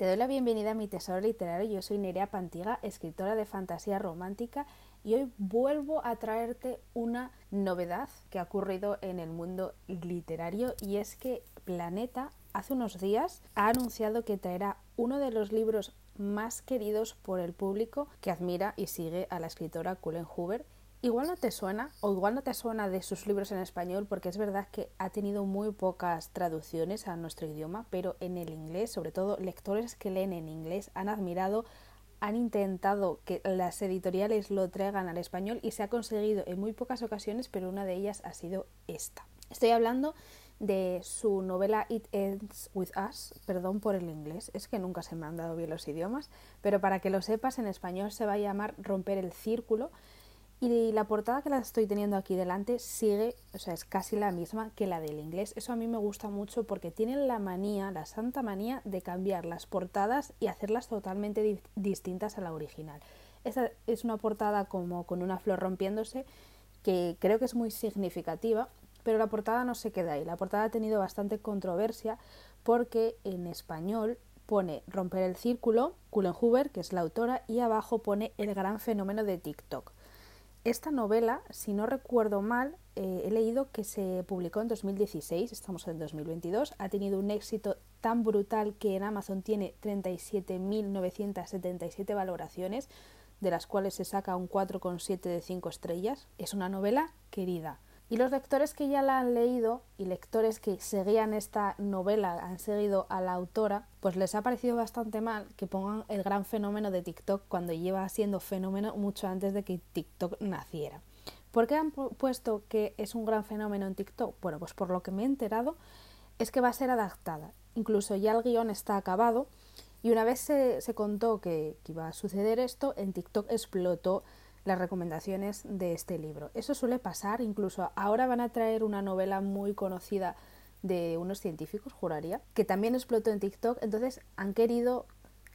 Te doy la bienvenida a mi tesoro literario. Yo soy Nerea Pantiga, escritora de fantasía romántica y hoy vuelvo a traerte una novedad que ha ocurrido en el mundo literario y es que Planeta hace unos días ha anunciado que traerá uno de los libros más queridos por el público que admira y sigue a la escritora Cullen Hoover Igual no te suena, o igual no te suena de sus libros en español, porque es verdad que ha tenido muy pocas traducciones a nuestro idioma, pero en el inglés, sobre todo lectores que leen en inglés, han admirado, han intentado que las editoriales lo traigan al español y se ha conseguido en muy pocas ocasiones, pero una de ellas ha sido esta. Estoy hablando de su novela It Ends With Us, perdón por el inglés, es que nunca se me han dado bien los idiomas, pero para que lo sepas, en español se va a llamar Romper el Círculo y la portada que la estoy teniendo aquí delante sigue, o sea, es casi la misma que la del inglés. Eso a mí me gusta mucho porque tienen la manía, la santa manía de cambiar las portadas y hacerlas totalmente distintas a la original. Esta es una portada como con una flor rompiéndose que creo que es muy significativa, pero la portada no se queda ahí. La portada ha tenido bastante controversia porque en español pone romper el círculo, Cullen Hoover, que es la autora, y abajo pone el gran fenómeno de TikTok. Esta novela, si no recuerdo mal, eh, he leído que se publicó en 2016, estamos en 2022, ha tenido un éxito tan brutal que en Amazon tiene 37.977 valoraciones, de las cuales se saca un 4,7 de 5 estrellas. Es una novela querida. Y los lectores que ya la han leído y lectores que seguían esta novela, han seguido a la autora, pues les ha parecido bastante mal que pongan el gran fenómeno de TikTok cuando lleva siendo fenómeno mucho antes de que TikTok naciera. ¿Por qué han puesto que es un gran fenómeno en TikTok? Bueno, pues por lo que me he enterado es que va a ser adaptada. Incluso ya el guion está acabado y una vez se, contó que, que iba a suceder esto, en TikTok explotó las recomendaciones de este libro. Eso suele pasar, incluso ahora van a traer una novela muy conocida de unos científicos, juraría, que también explotó en TikTok, entonces han querido,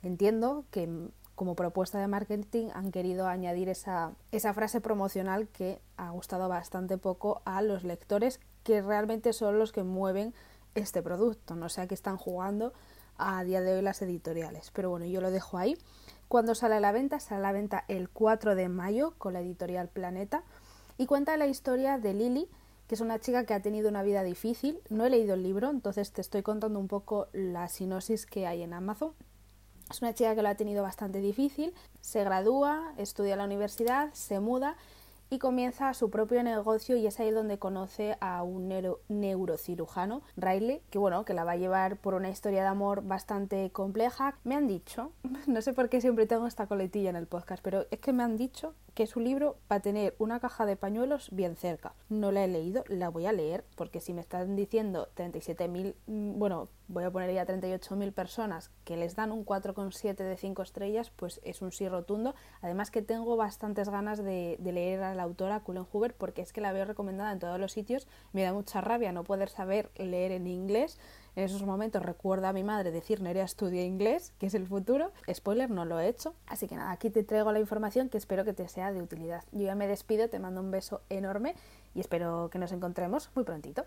entiendo que como propuesta de marketing han querido añadir esa, esa frase promocional que ha gustado bastante poco a los lectores, que realmente son los que mueven este producto, no sé que están jugando a día de hoy las editoriales. Pero bueno, yo lo dejo ahí. Cuando sale a la venta, sale a la venta el 4 de mayo con la editorial Planeta y cuenta la historia de Lily, que es una chica que ha tenido una vida difícil. No he leído el libro, entonces te estoy contando un poco la sinopsis que hay en Amazon. Es una chica que lo ha tenido bastante difícil, se gradúa, estudia en la universidad, se muda y comienza su propio negocio y es ahí donde conoce a un neurocirujano, Riley, que bueno, que la va a llevar por una historia de amor bastante compleja. Me han dicho, no sé por qué siempre tengo esta coletilla en el podcast, pero es que me han dicho que su libro va a tener una caja de pañuelos bien cerca. No la he leído, la voy a leer, porque si me están diciendo 37.000, mm, bueno, voy a poner ya 38.000 personas que les dan un 4,7 de 5 estrellas, pues es un sí rotundo. Además que tengo bastantes ganas de, de, leer a la autora Cullen Hoover porque es que la veo recomendada en todos los sitios. Me da mucha rabia no poder saber leer en inglés. En esos momentos recuerda a mi madre decir Nerea estudia inglés, que es el futuro. Spoiler, no lo he hecho. Así que nada, aquí te traigo la información que espero que te sea de utilidad. Yo ya me despido, te mando un beso enorme y espero que nos encontremos muy prontito.